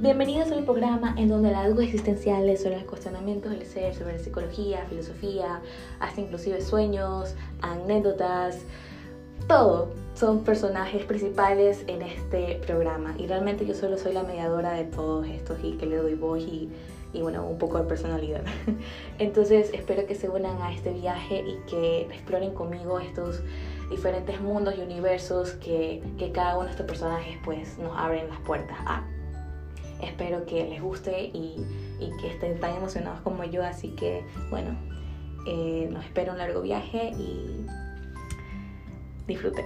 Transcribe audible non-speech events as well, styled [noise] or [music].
Bienvenidos al programa en donde las dudas existenciales sobre los cuestionamientos del ser, sobre psicología, filosofía, hasta inclusive sueños, anécdotas, todo son personajes principales en este programa. Y realmente yo solo soy la mediadora de todos estos y que le doy voz y, y bueno, un poco de personalidad. [laughs] Entonces espero que se unan a este viaje y que exploren conmigo estos diferentes mundos y universos que, que cada uno de estos personajes pues nos abren las puertas a. Espero que les guste y, y que estén tan emocionados como yo, así que bueno, eh, nos espera un largo viaje y disfruten.